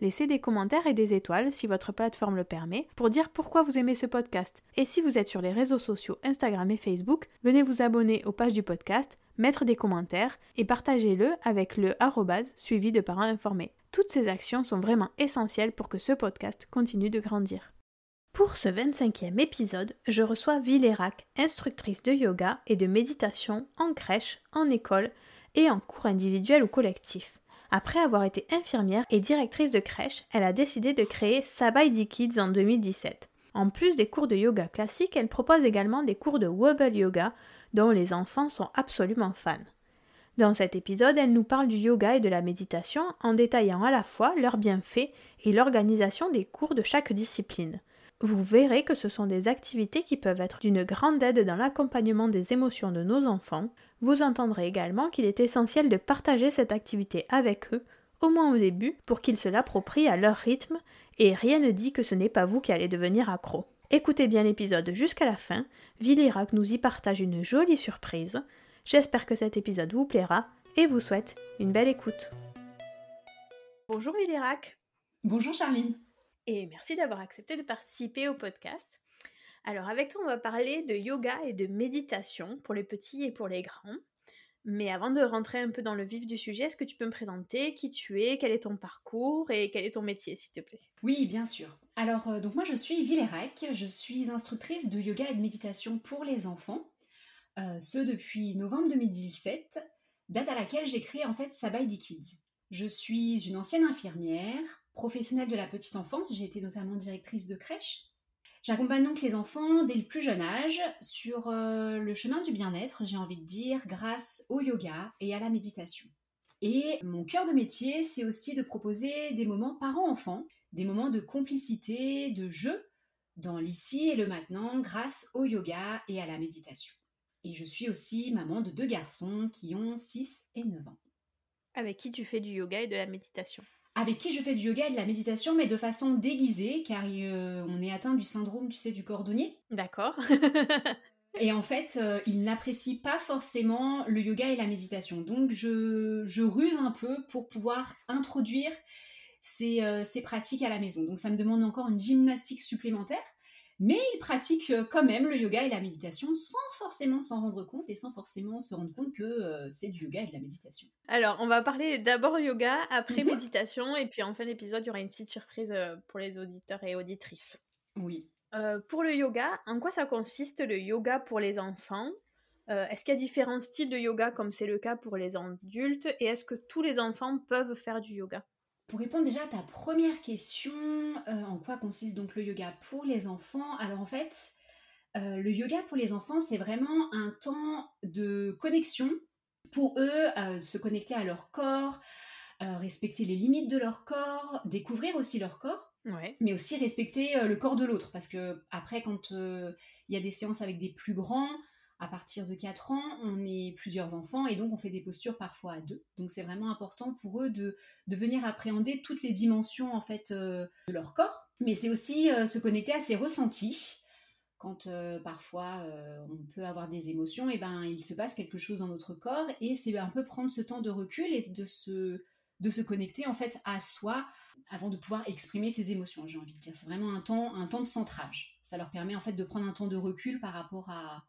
Laissez des commentaires et des étoiles si votre plateforme le permet pour dire pourquoi vous aimez ce podcast. Et si vous êtes sur les réseaux sociaux Instagram et Facebook, venez vous abonner aux pages du podcast, mettre des commentaires et partagez-le avec le arrobase suivi de parents informés. Toutes ces actions sont vraiment essentielles pour que ce podcast continue de grandir. Pour ce 25e épisode, je reçois Vilérac, instructrice de yoga et de méditation en crèche, en école et en cours individuel ou collectif. Après avoir été infirmière et directrice de crèche, elle a décidé de créer Sabai Kids en 2017. En plus des cours de yoga classiques, elle propose également des cours de Wobble Yoga dont les enfants sont absolument fans. Dans cet épisode, elle nous parle du yoga et de la méditation en détaillant à la fois leurs bienfaits et l'organisation des cours de chaque discipline. Vous verrez que ce sont des activités qui peuvent être d'une grande aide dans l'accompagnement des émotions de nos enfants, vous entendrez également qu'il est essentiel de partager cette activité avec eux, au moins au début, pour qu'ils se l'approprient à leur rythme, et rien ne dit que ce n'est pas vous qui allez devenir accro. Écoutez bien l'épisode jusqu'à la fin, Villirac nous y partage une jolie surprise. J'espère que cet épisode vous plaira et vous souhaite une belle écoute. Bonjour Villirac. Bonjour Charline. Et merci d'avoir accepté de participer au podcast. Alors avec toi, on va parler de yoga et de méditation pour les petits et pour les grands. Mais avant de rentrer un peu dans le vif du sujet, est-ce que tu peux me présenter qui tu es, quel est ton parcours et quel est ton métier, s'il te plaît? Oui, bien sûr. Alors, euh, donc moi, je suis Villerec, je suis instructrice de yoga et de méditation pour les enfants, euh, ce depuis novembre 2017, date à laquelle j'ai créé en fait Sabai Kids. Je suis une ancienne infirmière, professionnelle de la petite enfance, j'ai été notamment directrice de crèche, J'accompagne donc les enfants dès le plus jeune âge sur euh, le chemin du bien-être, j'ai envie de dire, grâce au yoga et à la méditation. Et mon cœur de métier, c'est aussi de proposer des moments parents-enfants, des moments de complicité, de jeu, dans l'ici et le maintenant, grâce au yoga et à la méditation. Et je suis aussi maman de deux garçons qui ont 6 et 9 ans. Avec qui tu fais du yoga et de la méditation? Avec qui je fais du yoga et de la méditation, mais de façon déguisée, car euh, on est atteint du syndrome, tu sais, du cordonnier. D'accord. et en fait, euh, il n'apprécie pas forcément le yoga et la méditation. Donc, je, ruse un peu pour pouvoir introduire ces, euh, ces pratiques à la maison. Donc, ça me demande encore une gymnastique supplémentaire mais il pratique euh, quand même le yoga et la méditation sans forcément s'en rendre compte et sans forcément se rendre compte que euh, c'est du yoga et de la méditation. Alors, on va parler d'abord yoga, après mhm. méditation, et puis en fin d'épisode, il y aura une petite surprise euh, pour les auditeurs et auditrices. Oui. pour le yoga, en quoi ça consiste le yoga pour les enfants? Est-ce qu'il y a différents styles de yoga comme c'est le cas pour les adultes? Et est-ce que tous les enfants peuvent faire du yoga? Pour répondre déjà à ta première question, en quoi consiste donc le yoga pour les enfants Alors en fait, le yoga pour les enfants, c'est vraiment un temps de connexion pour eux, se connecter à leur corps, respecter les limites de leur corps, découvrir aussi leur corps, mais aussi respecter le corps de l'autre. Parce que après, quand il y a des séances avec des plus grands, à partir de 4 ans, on est plusieurs enfants et donc on fait des postures parfois à deux. Donc c'est vraiment important pour eux de, venir appréhender toutes les dimensions en fait de leur corps. Mais c'est aussi se connecter à ses ressentis quand parfois on peut avoir des émotions, et ben il se passe quelque chose dans notre corps et c'est un peu prendre ce temps de recul et de se de se connecter en fait à soi avant de pouvoir exprimer ses émotions. J'ai envie de dire, c'est vraiment un temps un temps de centrage. Ça leur permet en fait de prendre un temps de recul par rapport à,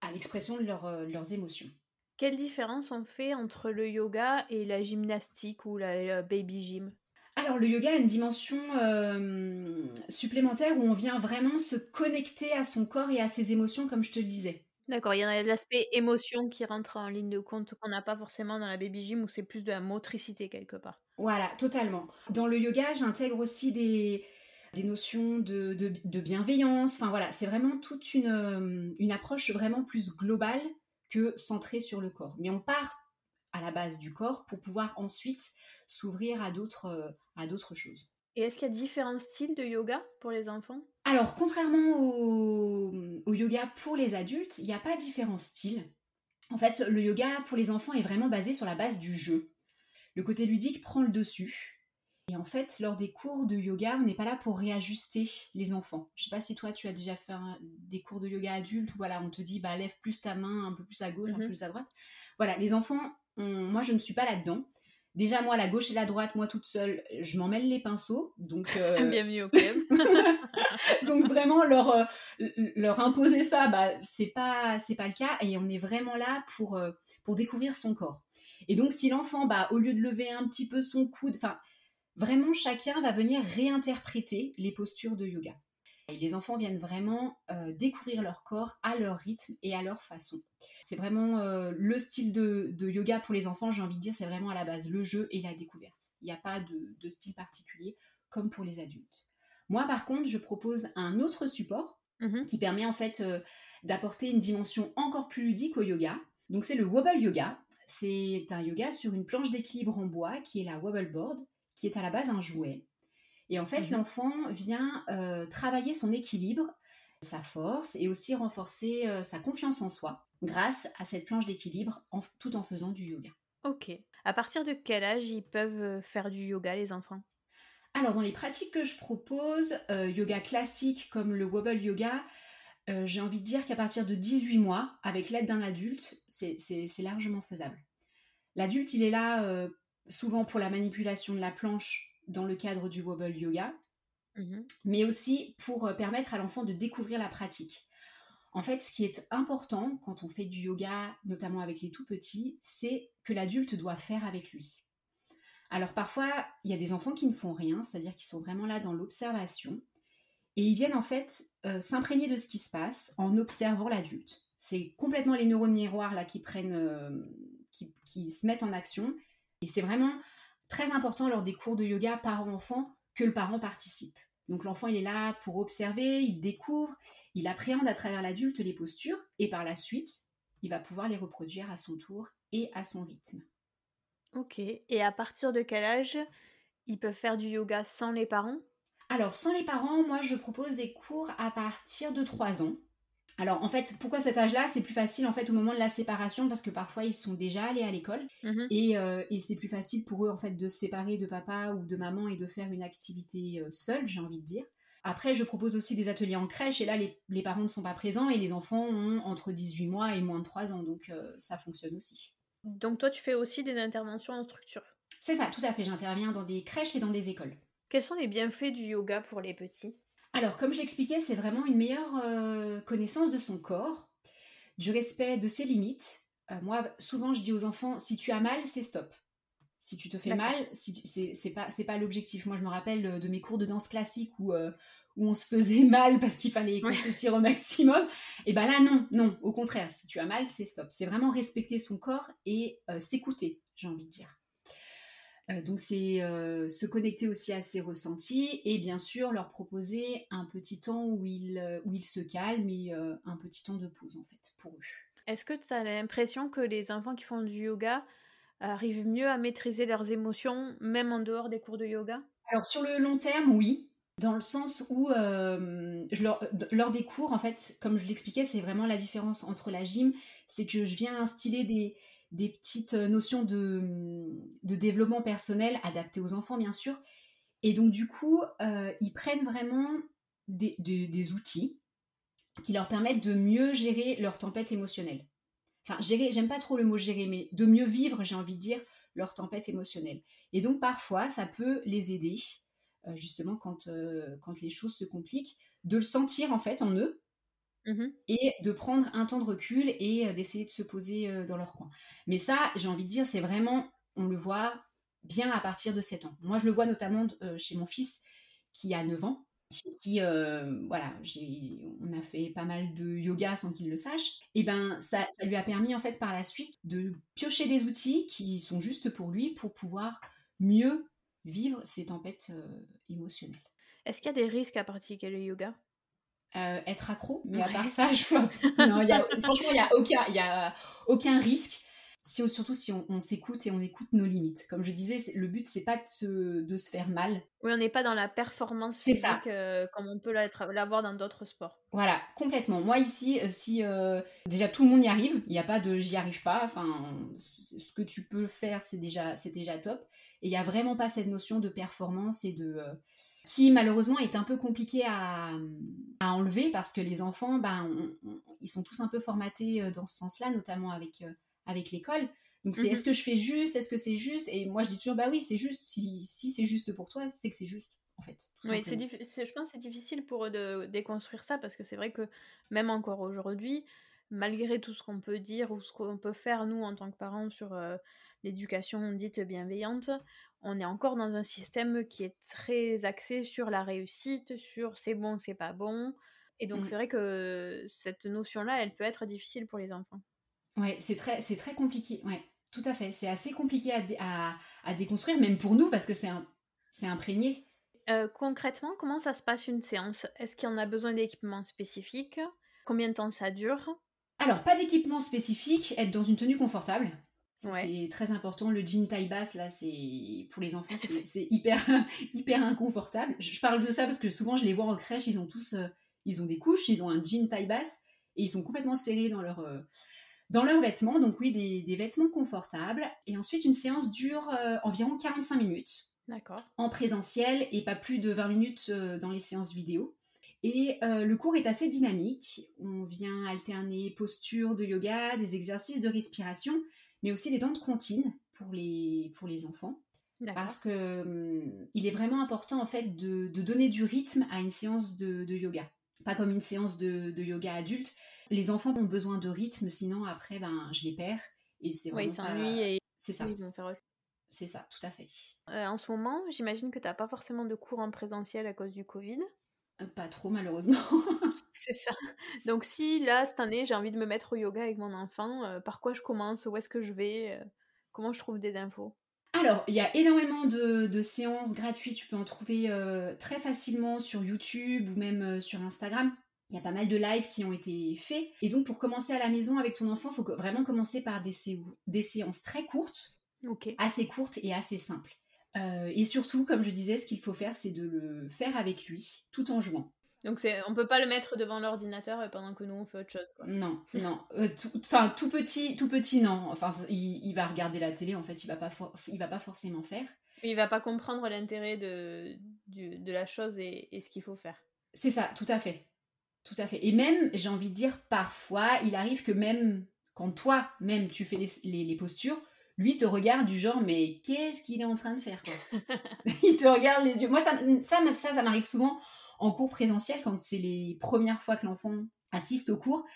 à l'expression de leurs émotions. Quelle différence on fait entre le yoga et la gymnastique ou la baby gym? Alors le yoga a une dimension euh, supplémentaire où on vient vraiment se connecter à son corps et à ses émotions, comme je te le disais. D'accord, il y a l'aspect émotion qui rentre en ligne de compte qu'on n'a pas forcément dans la baby gym où c'est plus de la motricité quelque part. Voilà, totalement. Dans le yoga, j'intègre aussi des, notions de, bienveillance. Enfin voilà, c'est vraiment toute une, euh, une approche vraiment plus globale que centrée sur le corps. Mais on part à la base du corps pour pouvoir ensuite s'ouvrir à d'autres euh, à d'autres choses. Et est-ce qu'il y a différents styles de yoga pour les enfants? Alors, contrairement au, au, yoga pour les adultes, il n'y a pas différents styles. En fait, le yoga pour les enfants est vraiment basé sur la base du jeu. Le côté ludique prend le dessus. Et en fait, lors des cours de yoga, on n'est pas là pour réajuster les enfants. Je sais pas si toi, tu as déjà fait des cours de yoga adultes où voilà, on te dit, bah, lève plus ta main un peu plus à gauche, un peu mhm. plus à droite. Voilà, les enfants, moi, je ne suis pas là-dedans. Déjà, moi, la gauche et la droite, moi toute seule, je m'en mêle les pinceaux. Donc, euh... Bienvenue au club. donc vraiment, leur, euh, leur imposer ça, bah, c'est pas, pas le cas. Et on est vraiment là pour, euh, pour découvrir son corps. Et donc, si l'enfant, bah, au lieu de lever un petit peu son coude, enfin, vraiment, chacun va venir réinterpréter les postures de yoga. Et les enfants viennent vraiment euh, découvrir leur corps à leur rythme et à leur façon. C'est vraiment euh, le style de, yoga pour les enfants, j'ai envie de dire, c'est vraiment à la base le jeu et la découverte. Il n'y a pas de, style particulier comme pour les adultes. Moi, par contre, je propose un autre support mhm. qui permet en fait euh, d'apporter une dimension encore plus ludique au yoga. Donc, c'est le wobble yoga. C'est un yoga sur une planche d'équilibre en bois qui est la wobble board, qui est à la base un jouet et en fait, mmh l'enfant vient euh, travailler son équilibre, sa force et aussi renforcer euh, sa confiance en soi grâce à cette planche d'équilibre tout en faisant du yoga. Ok. À partir de quel âge ils peuvent euh, faire du yoga, les enfants? Alors, dans les pratiques que je propose, yoga classique comme le wobble yoga, j'ai envie de dire qu'à partir de 18 mois, avec l'aide d'un adulte, c'est largement faisable. L'adulte, il est là souvent pour la manipulation de la planche dans le cadre du wobble yoga, mmh mais aussi pour euh, permettre à l'enfant de découvrir la pratique. En fait, ce qui est important quand on fait du yoga, notamment avec les tout petits, c'est que l'adulte doit faire avec lui. Alors parfois, il y a des enfants qui ne font rien, c'est-à-dire qui sont vraiment là dans l'observation, et ils viennent en fait euh, s'imprégner de ce qui se passe en observant l'adulte. C'est complètement les neurones miroirs là qui prennent, euh, qui, qui, se mettent en action, et c'est vraiment très important lors des cours de yoga parent-enfant que le parent participe. Donc l'enfant, il est là pour observer, il découvre, il appréhende à travers l'adulte les postures et par la suite, il va pouvoir les reproduire à son tour et à son rythme. Ok, et à partir de quel âge ils peuvent faire du yoga sans les parents? Alors sans les parents, moi je propose des cours à partir de 3 ans. Alors en fait, pourquoi cet âge-là? C'est plus facile en fait au moment de la séparation parce que parfois ils sont déjà allés à l'école mhm. euh, et, c'est plus facile pour eux en fait de se séparer de papa ou de maman et de faire une activité euh, seule, j'ai envie de dire. Après, je propose aussi des ateliers en crèche et là les, parents ne sont pas présents et les enfants ont entre 18 mois et moins de 3 ans donc euh, ça fonctionne aussi. Donc toi tu fais aussi des interventions en structure? C'est ça, tout à fait. J'interviens dans des crèches et dans des écoles. Quels sont les bienfaits du yoga pour les petits? Alors, comme j'expliquais, c'est vraiment une meilleure euh, connaissance de son corps, du respect de ses limites. Euh, moi, souvent, je dis aux enfants, si tu as mal, c'est stop. Si tu te fais mal, si c'est pas, pas l'objectif. Moi, je me rappelle de mes cours de danse classique où, euh, où on se faisait mal parce qu'il fallait qu'on s'étire au maximum. Et ben là, non, non, au contraire, si tu as mal, c'est stop. C'est vraiment respecter son corps et euh, s'écouter, j'ai envie de dire. Euh, donc c'est euh, se connecter aussi à ses ressentis et bien sûr leur proposer un petit temps où ils, où ils se calment et un petit temps de pause en fait pour eux. Est-ce que tu as l'impression que les enfants qui font du yoga arrivent mieux à maîtriser leurs émotions, même en dehors des cours de yoga? Alors sur le long terme, oui. Dans le sens où, je leur, lors des cours, en fait, comme je l'expliquais, c'est vraiment la différence entre la gym, c'est que je viens instiller des, des petites notions de, de, développement personnel adaptées aux enfants, bien sûr. Et donc, du coup, ils prennent vraiment des, outils qui leur permettent de mieux gérer leur tempête émotionnelle. Enfin, gérer, j'aime pas trop le mot gérer, mais de mieux vivre, j'ai envie de dire, leur tempête émotionnelle. Et donc, parfois, ça peut les aider euh, justement euh, quand les choses se compliquent, de le sentir en fait en eux mmh et de prendre un temps de recul et euh, d'essayer de se poser dans leur coin. Mais ça, j'ai envie de dire, c'est vraiment, on le voit bien à partir de 7 ans. Moi, je le vois notamment chez mon fils qui a 9 ans, qui, voilà, on a fait pas mal de yoga sans qu'il le sache, et ben ça, ça, lui a permis en fait par la suite de piocher des outils qui sont justes pour lui pour pouvoir mieux vivre ces tempêtes euh, émotionnelles. Est-ce qu'il y a des risques à pratiquer le yoga? Euh, Être accro, mais à part ça, je... non, y a, franchement, il n'y a, aucun, y a aucun risque. Si, surtout si on, s'écoute et on écoute nos limites. Comme je disais, le but, c'est pas de se, de se, faire mal. Oui, on n'est pas dans la performance physique euh, comme on peut l'avoir dans d'autres sports. Voilà, complètement. Moi, ici, si déjà tout le monde y arrive, il n'y a pas de j'y arrive pas. Enfin, ce que tu peux faire, c'est déjà, déjà top. Et il n'y a vraiment pas cette notion de performance et de euh, qui malheureusement est un peu compliqué à, enlever parce que les enfants, ben, ils sont tous un peu formatés euh, dans ce sens-là, notamment avec, euh, avec l'école. Donc c'est mhm. est-ce que je fais juste, est-ce que c'est juste? Et moi je dis toujours, bah oui, c'est juste. Si, si c'est juste pour toi, c'est que c'est juste. En fait, oui, c'est je pense que c'est difficile pour eux de déconstruire ça parce que c'est vrai que même encore aujourd'hui, malgré tout ce qu'on peut dire ou ce qu'on peut faire nous en tant que parents sur l'éducation dite bienveillante, on est encore dans un système qui est très axé sur la réussite, sur c'est bon, c'est pas bon. Et donc, mmh. c'est vrai que cette notion-là, elle peut être difficile pour les enfants. Ouais, c'est très, c'est très compliqué. Ouais, tout à fait. C'est assez compliqué à, à, déconstruire, même pour nous, parce que c'est, c'est imprégné. Euh, concrètement, comment ça se passe une séance? Est-ce qu'il y en a besoin d'équipements spécifiques? Combien de temps ça dure? Alors, pas d'équipement spécifique, être dans une tenue confortable. C'est très important. Le jean taille basse, là, c'est pour les enfants, c'est hyper, hyper inconfortable. Je, parle de ça parce que souvent, je les vois en crèche, ils ont tous, euh, ils ont des couches, ils ont un jean taille basse et ils sont complètement serrés dans leur, euh, dans leurs vêtements. Donc oui, des, vêtements confortables. Et ensuite, une séance dure euh, environ 45 minutes. D'accord. En présentiel et pas plus de 20 minutes dans les séances vidéo. Et le cours est assez dynamique. On vient alterner posture de yoga, des exercices de respiration mais aussi des dents de comptine pour les, pour les enfants. Parce que hum, il est vraiment important en fait de, de, donner du rythme à une séance de, de yoga. Pas comme une séance de, de, yoga adulte. Les enfants ont besoin de rythme, sinon après ben je les perds et c'est vraiment. Oui, s'ennuient et c'est ça. Ils vont faire... C'est ça, tout à fait. Euh, en ce moment, j'imagine que tu n'as pas forcément de cours en présentiel à cause du Covid? Pas trop malheureusement. C'est ça. Donc si là, cette année, j'ai envie de me mettre au yoga avec mon enfant, euh, par quoi je commence? Où est-ce que je vais? Euh, Comment je trouve des infos? Alors, il y a énormément de, séances gratuites, tu peux en trouver euh, très facilement sur YouTube ou même sur Instagram. Il y a pas mal de lives qui ont été faits. Et donc, pour commencer à la maison avec ton enfant, il faut vraiment commencer par des, des séances très courtes, assez courtes et assez simples. Et surtout, comme je disais, ce qu'il faut faire, c'est de le faire avec lui, tout en jouant. Donc on peut pas le mettre devant l'ordinateur euh, pendant que nous on fait autre chose. Quoi. Non, non. Euh, enfin tout, petit, tout petit non. Enfin il, va regarder la télé en fait, il va pas, il va pas forcément faire. Il va pas comprendre l'intérêt de, de la chose et, ce qu'il faut faire. C'est ça, tout à fait, tout à fait. Et même j'ai envie de dire parfois il arrive que même quand toi même tu fais les, les, postures, lui te regarde du genre mais qu'est-ce qu'il est en train de faire Il te regarde les yeux. Moi ça, ça, ça, ça m'arrive souvent en cours présentiel, quand c'est les premières fois que l'enfant assiste au cours,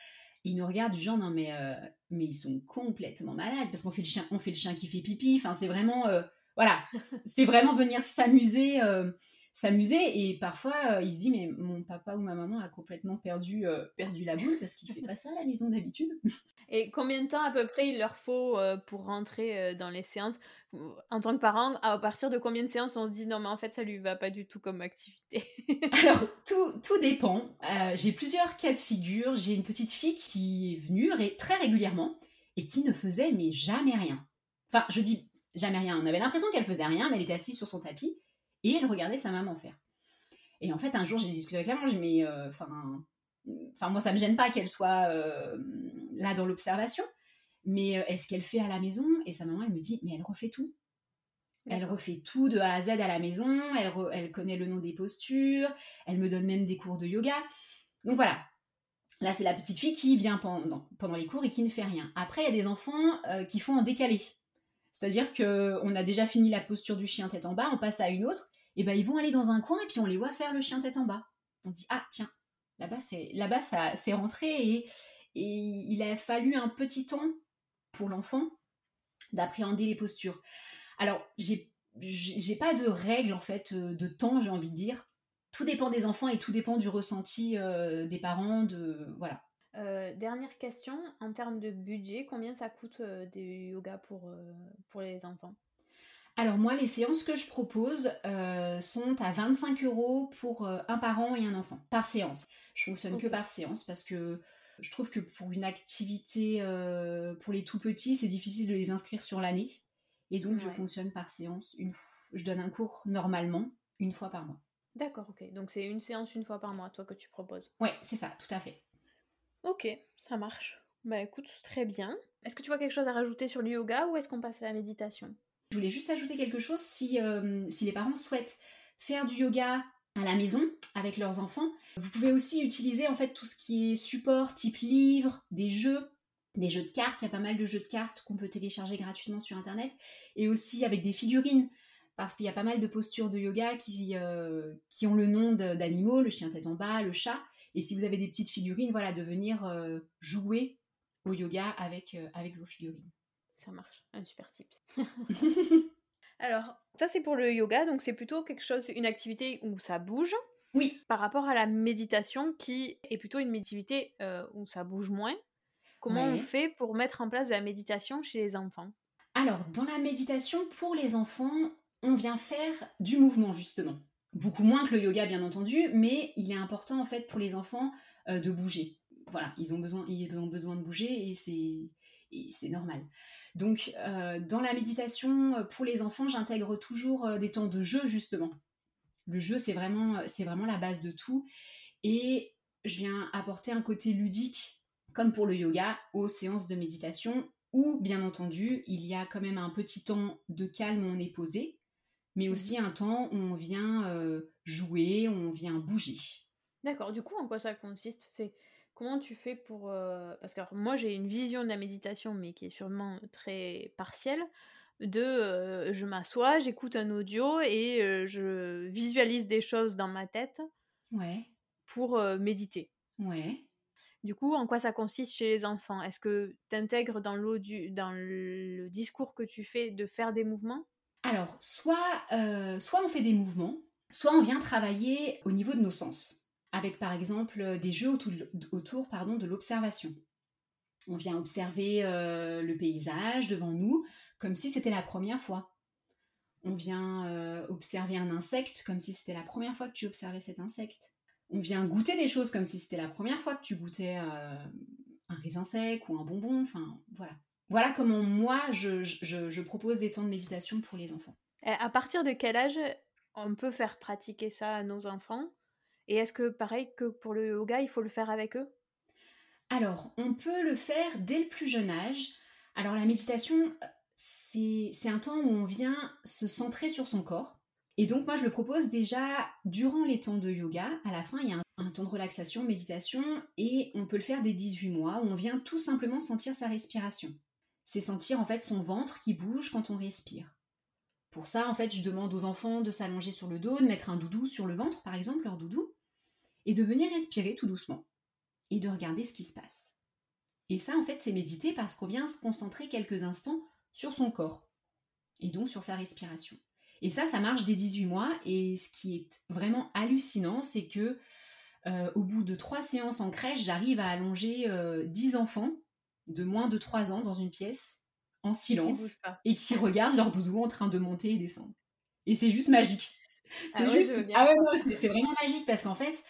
il nous regarde du genre non mais euh, mais ils sont complètement malades parce qu'on fait le chien on fait le chien qui fait pipi enfin c'est vraiment euh, voilà c'est vraiment venir s'amuser euh, s'amuser et parfois il se dit mais mon papa ou ma maman a complètement perdu perdu la boule parce qu'il fait pas ça à la maison d'habitude. Et combien de temps à peu près il leur faut pour rentrer dans les séances? En tant que parent à partir de combien de séances on se dit non mais en fait ça lui va pas du tout comme activité? Alors tout, tout dépend. j'ai plusieurs cas de figure. J'ai une petite fille qui est venue très régulièrement et qui ne faisait mais jamais rien. Enfin je dis jamais rien. On avait l'impression qu'elle faisait rien mais elle était assise sur son tapis et elle regardait sa maman faire. Et en fait, un jour, j'ai discuté avec la maman, j'ai mais euh, enfin, enfin, moi, ça me gêne pas qu'elle soit euh, là dans l'observation, mais euh, est-ce qu'elle fait à la maison? Et sa maman, elle me dit, mais elle refait tout. Elle refait tout de A à Z à la maison, elle, elle connaît le nom des postures, elle me donne même des cours de yoga. Donc voilà, Là, c'est la petite fille qui vient pendant, pendant, les cours et qui ne fait rien. Après, il y a des enfants qui font en décalé. C'est-à-dire qu'on a déjà fini la posture du chien tête en bas, on passe à une autre, et ben ils vont aller dans un coin et puis on les voit faire le chien tête en bas. On dit ah tiens là-bas c'est là-bas ça c'est rentré et, il a fallu un petit temps pour l'enfant d'appréhender les postures. Alors j'ai j'ai pas de règle en fait euh, de temps j'ai envie de dire. Tout dépend des enfants et tout dépend du ressenti euh, des parents de voilà. Euh, dernière question, en termes de budget, combien ça coûte des yoga pour les enfants? Alors moi, les séances que je propose euh, sont à 25 euros pour euh, un parent et un enfant, par séance. Je fonctionne que par séance parce que je trouve que pour une activité euh, pour les tout petits, c'est difficile de les inscrire sur l'année. Et donc je fonctionne par séance. Une je donne un cours normalement une fois par mois. D'accord, ok. Donc c'est une séance une fois par mois, toi, que tu proposes. Ouais, c'est ça, tout à fait. Ok, ça marche. Bah écoute, très bien. Est-ce que tu vois quelque chose à rajouter sur le yoga ou est-ce qu'on passe à la méditation? Je voulais juste ajouter quelque chose si, euh, si les parents souhaitent faire du yoga à la maison avec leurs enfants. Vous pouvez aussi utiliser en fait tout ce qui est support type livre, des jeux, des jeux de cartes. Il y a pas mal de jeux de cartes qu'on peut télécharger gratuitement sur internet et aussi avec des figurines parce qu'il y a pas mal de postures de yoga qui, euh, qui ont le nom d'animaux, le chien tête en bas, le chat. Et si vous avez des petites figurines, voilà, de venir euh, jouer au yoga avec, avec vos figurines. Ça marche, un super tips. Alors, ça c'est pour le yoga, donc c'est plutôt quelque chose, une activité où ça bouge. Oui. Par rapport à la méditation, qui est plutôt une activité euh, où ça bouge moins. Comment on fait pour mettre en place de la méditation chez les enfants? Alors, dans la méditation pour les enfants, on vient faire du mouvement justement. Beaucoup moins que le yoga, bien entendu, mais il est important en fait pour les enfants euh, de bouger. Voilà, ils ont besoin, ils ont besoin de bouger et c'est c'est normal. Donc, euh, dans la méditation euh, pour les enfants, j'intègre toujours euh, des temps de jeu, justement. Le jeu, c'est vraiment, c'est vraiment la base de tout. Et je viens apporter un côté ludique, comme pour le yoga, aux séances de méditation, où, bien entendu, il y a quand même un petit temps de calme où on est posé, mais aussi un temps où on vient jouer, où on vient bouger. D'accord, du coup, en quoi ça consiste? C'est Comment tu fais pour... Euh, parce que moi j'ai une vision de la méditation, mais qui est sûrement très partielle, de euh, je m'assois, j'écoute un audio et euh, je visualise des choses dans ma tête ouais. pour méditer. Ouais. Du coup, en quoi ça consiste chez les enfants? Est-ce que tu intègres dans, dans le discours que tu fais de faire des mouvements? Alors, soit, soit on fait des mouvements, soit on vient travailler au niveau de nos sens avec par exemple euh, des jeux autour, de l'observation. On vient observer euh, le paysage devant nous comme si c'était la première fois. On vient euh, observer un insecte comme si c'était la première fois que tu observais cet insecte. On vient goûter des choses comme si c'était la première fois que tu goûtais un raisin sec ou un bonbon. Enfin, voilà. Voilà comment moi, je, je propose des temps de méditation pour les enfants. À partir de quel âge on peut faire pratiquer ça à nos enfants? Et est-ce que, pareil que pour le yoga, il faut le faire avec eux? Alors, on peut le faire dès le plus jeune âge. Alors, la méditation, c'est un temps où on vient se centrer sur son corps. Et donc, moi, je le propose déjà durant les temps de yoga. À la fin, il y a un, un temps de relaxation, méditation, et on peut le faire dès 18 mois, où on vient tout simplement sentir sa respiration. C'est sentir en fait son ventre qui bouge quand on respire. Pour ça, en fait, je demande aux enfants de s'allonger sur le dos, de mettre un doudou sur le ventre, par exemple, leur doudou, et de venir respirer tout doucement, et de regarder ce qui se passe. Et ça, en fait, c'est méditer parce qu'on vient se concentrer quelques instants sur son corps, et donc sur sa respiration. Et ça, ça marche dès 18 mois. Et ce qui est vraiment hallucinant, c'est que euh, au bout de trois séances en crèche, j'arrive à allonger 10 enfants de moins de 3 ans dans une pièce en silence et qui regardent leur doudou en train de monter et descendre. Et c'est juste magique. C'est ah juste... ah ouais, c'est vraiment magique parce qu'en fait,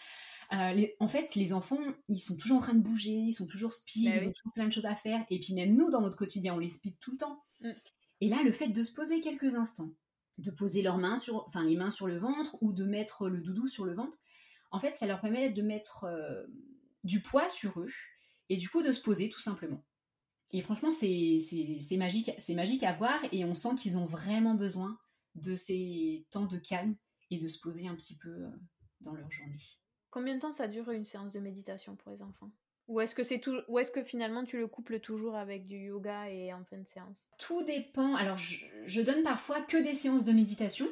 euh, les, en fait, les enfants, ils sont toujours en train de bouger, ils sont toujours speed, bah ils ont toujours plein de choses à faire. Et puis même nous, dans notre quotidien, on les speed tout le temps. Mm. Et là, le fait de se poser quelques instants, de poser leurs mains sur, enfin les mains sur le ventre ou de mettre le doudou sur le ventre, en fait, ça leur permet de mettre euh, du poids sur eux et du coup de se poser tout simplement. Et franchement, c'est magique, c'est magique à voir et on sent qu'ils ont vraiment besoin de ces temps de calme et de se poser un petit peu euh, dans leur journée. Combien de temps ça dure une séance de méditation pour les enfants? Ou est-ce que c'est tout ou est-ce que finalement tu le couples toujours avec du yoga et en fin de séance? Tout dépend. Alors je, donne parfois que des séances de méditation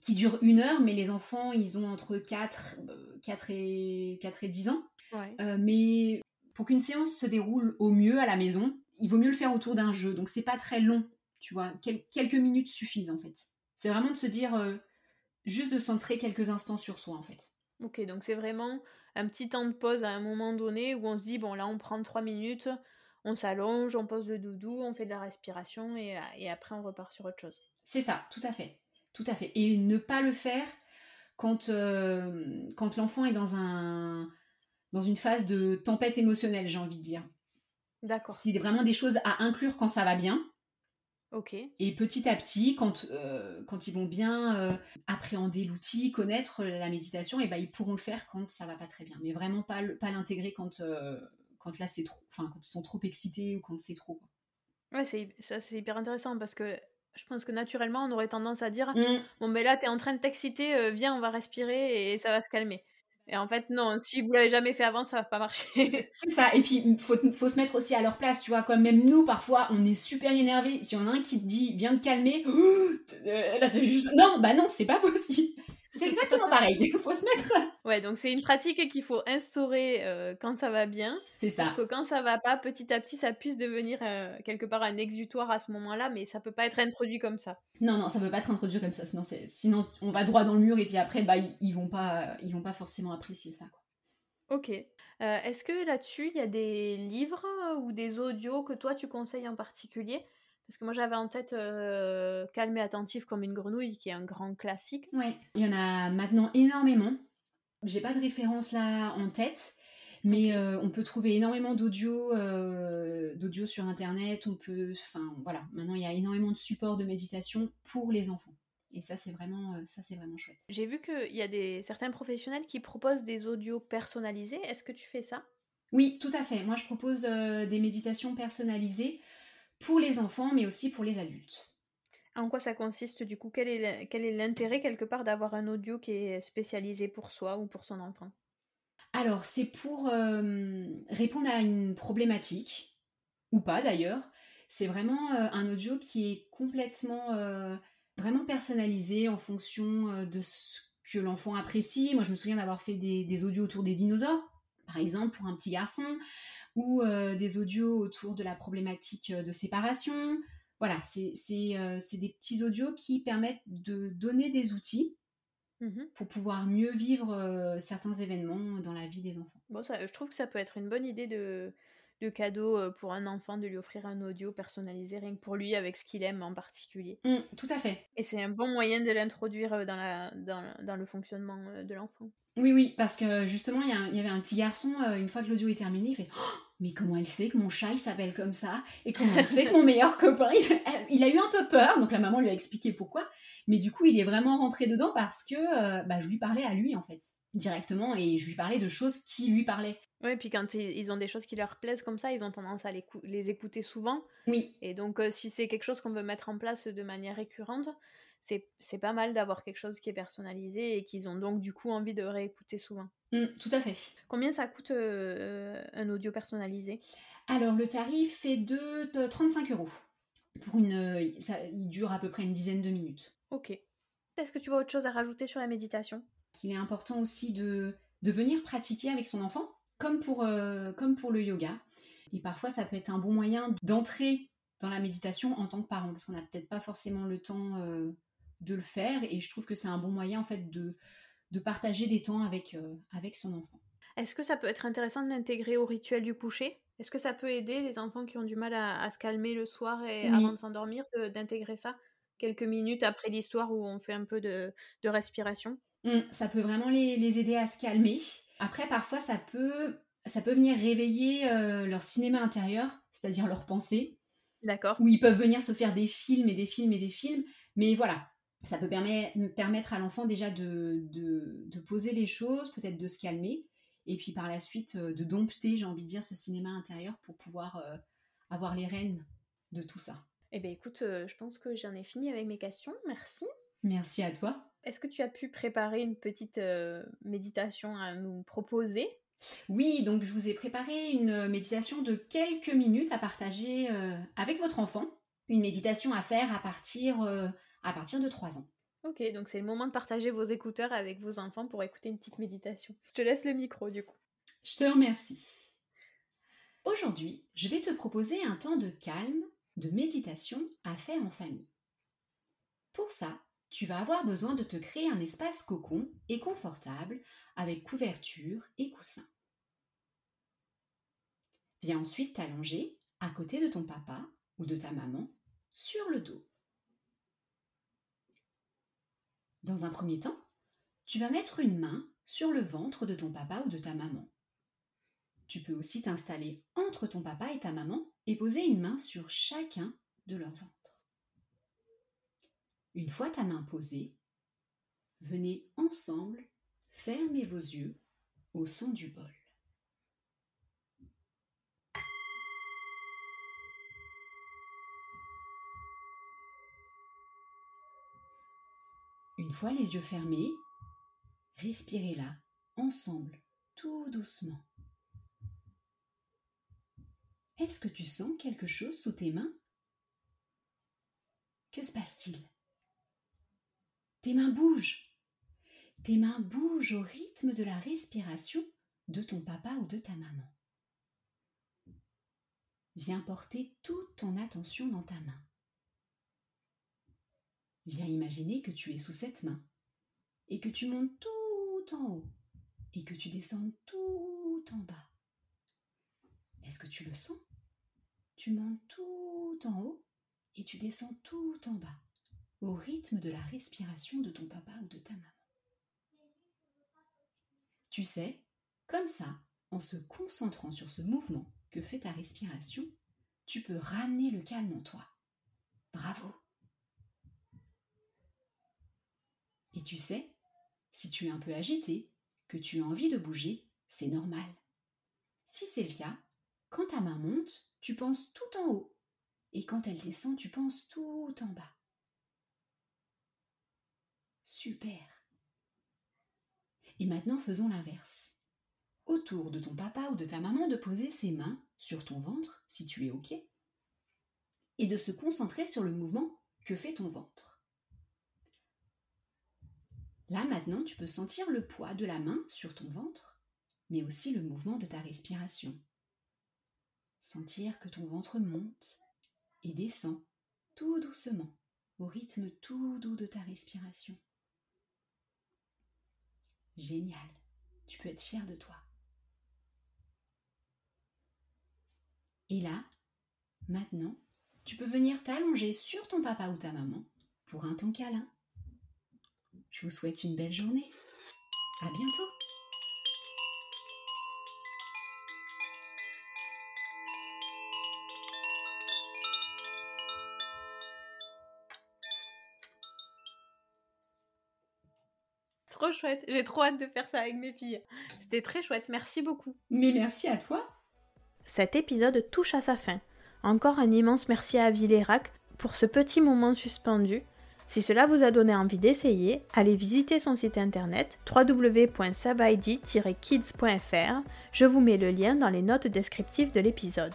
qui durent une heure, mais les enfants ils ont entre 4, 4, euh, et, 4 et 10 ans. Euh, mais pour qu'une séance se déroule au mieux à la maison, il vaut mieux le faire autour d'un jeu. Donc c'est pas très long, tu vois. quelques minutes suffisent en fait. C'est vraiment de se dire euh, juste de centrer quelques instants sur soi en fait. Ok, donc c'est vraiment un petit temps de pause à un moment donné où on se dit, bon là on prend trois minutes, on s'allonge, on pose le doudou, on fait de la respiration et, après on repart sur autre chose. C'est ça, tout à fait. Tout à fait. Et ne pas le faire quand, euh, quand l'enfant est dans, un, dans une phase de tempête émotionnelle, j'ai envie de dire. D'accord. C'est vraiment des choses à inclure quand ça va bien. Et petit à petit, quand, euh, quand ils vont bien euh, appréhender l'outil, connaître la méditation, et ben ils pourront le faire quand ça va pas très bien. Mais vraiment pas, pas l'intégrer quand, euh, quand là c'est trop, enfin quand ils sont trop excités ou quand c'est trop. Ouais, c'est, ça c'est hyper intéressant parce que je pense que naturellement on aurait tendance à dire mmh. bon ben là t'es en train de t'exciter, viens on va respirer et ça va se calmer. Et en fait, non, si vous l'avez jamais fait avant, ça va pas marcher. c'est ça. Et puis, faut, faut, se mettre aussi à leur place, tu vois. Comme même nous, parfois, on est super énervé. Si en a un qui te dit, viens te calmer, là, juste, non, bah non, c'est pas possible. C'est exactement pareil. Il faut se mettre. Ouais, donc c'est une pratique qu'il faut instaurer euh, quand ça va bien. C'est ça. Pour que quand ça va pas, petit à petit, ça puisse devenir euh, quelque part un exutoire à ce moment-là, mais ça peut pas être introduit comme ça. Non, non, ça peut pas être introduit comme ça. Sinon, sinon on va droit dans le mur et puis après, bah, ils, vont pas, ils vont pas forcément apprécier ça. Quoi. Ok. Euh, est-ce que là-dessus, il y a des livres ou des audios que toi tu conseilles en particulier? Parce que moi j'avais en tête euh, Calme et attentif comme une grenouille, qui est un grand classique. Ouais, il y en a maintenant énormément. J'ai pas de référence là en tête, mais euh, on peut trouver énormément d'audio, euh, d'audio sur internet. On peut, enfin voilà, maintenant il y a énormément de supports de méditation pour les enfants. Et ça c'est vraiment, ça c'est vraiment chouette. J'ai vu qu'il y a des certains professionnels qui proposent des audios personnalisés. Est-ce que tu fais ça? Oui, tout à fait. Moi je propose des méditations personnalisées pour les enfants, mais aussi pour les adultes. En quoi ça consiste du coup? Quel est l'intérêt quelque part d'avoir un audio qui est spécialisé pour soi ou pour son enfant? Alors c'est pour euh, répondre à une problématique, ou pas d'ailleurs. C'est vraiment euh, un audio qui est complètement euh, vraiment personnalisé en fonction de ce que l'enfant apprécie. Moi je me souviens d'avoir fait des, des audios autour des dinosaures, par exemple pour un petit garçon ou euh, des audios autour de la problématique euh, de séparation. Voilà, c'est euh, des petits audios qui permettent de donner des outils mmh pour pouvoir mieux vivre certains événements dans la vie des enfants. Bon, ça, je trouve que ça peut être une bonne idée de, de cadeau pour un enfant de lui offrir un audio personnalisé rien que pour lui avec ce qu'il aime en particulier. Mmh, tout à fait. Et c'est un bon moyen de l'introduire dans, dans, dans, le fonctionnement de l'enfant. Oui, oui, parce que justement, il y, avait un petit garçon, une fois que l'audio est terminé, il fait oh mais comment elle sait que mon chat il s'appelle comme ça? Et comment elle sait que mon meilleur copain il, a eu un peu peur donc la maman lui a expliqué pourquoi. Mais du coup il est vraiment rentré dedans parce que euh, bah, je lui parlais à lui en fait directement et je lui parlais de choses qui lui parlaient. Oui et puis quand ils ont des choses qui leur plaisent comme ça ils ont tendance à les, écouter souvent. Oui. Et donc euh, si c'est quelque chose qu'on veut mettre en place de manière récurrente c'est pas mal d'avoir quelque chose qui est personnalisé et qu'ils ont donc du coup envie de réécouter souvent. Mmh, tout à fait. Combien ça coûte euh, un audio personnalisé? Alors le tarif est de 35 euros. Pour une, ça, il dure à peu près une dizaine de minutes. Ok. Est-ce que tu vois autre chose à rajouter sur la méditation? Il est important aussi de, de venir pratiquer avec son enfant, comme pour, euh, comme pour le yoga. Et parfois, ça peut être un bon moyen d'entrer dans la méditation en tant que parent, parce qu'on n'a peut-être pas forcément le temps euh, de le faire et je trouve que c'est un bon moyen en fait de, de partager des temps avec, euh, avec son enfant. Est-ce que ça peut être intéressant de l'intégrer au rituel du coucher? Est-ce que ça peut aider les enfants qui ont du mal à, se calmer le soir et avant de s'endormir d'intégrer ça quelques minutes après l'histoire où on fait un peu de, respiration? Mmh, Ça peut vraiment les, aider à se calmer. Après, parfois, ça peut, ça peut venir réveiller euh, leur cinéma intérieur, c'est-à-dire leurs pensées. D'accord. Où ils peuvent venir se faire des films et des films et des films. Mais voilà, ça peut permettre à l'enfant déjà de, de, poser les choses, peut-être de se calmer, et puis par la suite euh, de dompter, j'ai envie de dire, ce cinéma intérieur pour pouvoir euh, avoir les rênes de tout ça. Eh bien écoute, euh, je pense que j'en ai fini avec mes questions, merci. Merci à toi. Est-ce que tu as pu préparer une petite méditation à nous proposer? Oui, donc je vous ai préparé une méditation de quelques minutes à partager avec votre enfant. Une méditation à faire à partir à partir de 3 ans. Ok, donc c'est le moment de partager vos écouteurs avec vos enfants pour écouter une petite méditation. Je te laisse le micro du coup. Je te remercie. Aujourd'hui, je vais te proposer un temps de calme, de méditation à faire en famille. Pour ça, tu vas avoir besoin de te créer un espace cocon et confortable avec couverture et coussin. Viens ensuite t'allonger à côté de ton papa ou de ta maman sur le dos. Dans un premier temps, tu vas mettre une main sur le ventre de ton papa ou de ta maman. Tu peux aussi t'installer entre ton papa et ta maman et poser une main sur chacun de leur ventre. Une fois ta main posée, venez ensemble fermer vos yeux au son du bol. Une fois les yeux fermés, respirez là, ensemble, tout doucement. Est-ce que tu sens quelque chose sous tes mains? Que se passe-t-il? Tes mains bougent. Tes mains bougent au rythme de la respiration de ton papa ou de ta maman. Viens porter toute ton attention dans ta main. Viens imaginer que tu es sous cette main et que tu montes tout en haut et que tu descends tout en bas. Est-ce que tu le sens? Tu montes tout en haut et tu descends tout en bas au rythme de la respiration de ton papa ou de ta maman. Tu sais, comme ça, en se concentrant sur ce mouvement que fait ta respiration, tu peux ramener le calme en toi. Bravo Et tu sais, si tu es un peu agité, que tu as envie de bouger, c'est normal. Si c'est le cas, quand ta main monte, tu penses tout en haut, et quand elle descend, tu penses tout en bas. Super. Et maintenant, faisons l'inverse. Autour de ton papa ou de ta maman, de poser ses mains sur ton ventre, si tu es OK, et de se concentrer sur le mouvement que fait ton ventre. Là maintenant, tu peux sentir le poids de la main sur ton ventre, mais aussi le mouvement de ta respiration. Sentir que ton ventre monte et descend tout doucement, au rythme tout doux de ta respiration. Génial, tu peux être fier de toi. Et là, maintenant, tu peux venir t'allonger sur ton papa ou ta maman pour un ton câlin. Je vous souhaite une belle journée. À bientôt. Trop chouette, j'ai trop hâte de faire ça avec mes filles. C'était très chouette, merci beaucoup. Mais merci à toi. Cet épisode touche à sa fin. Encore un immense merci à Villérac pour ce petit moment suspendu si cela vous a donné envie d'essayer, allez visiter son site internet www.sabaidi-kids.fr. Je vous mets le lien dans les notes descriptives de l'épisode.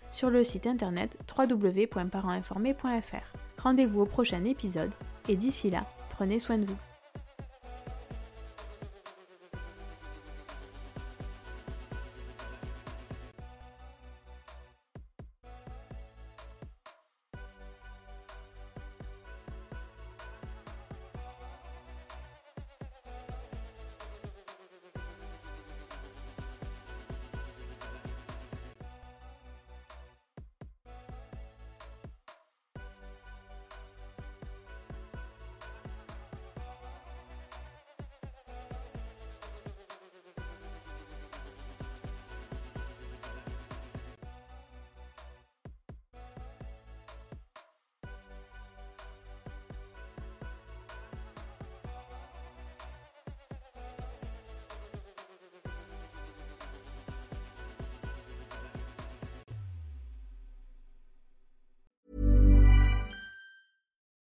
sur le site internet www.parentinformés.fr. Rendez-vous au prochain épisode et d'ici là, prenez soin de vous.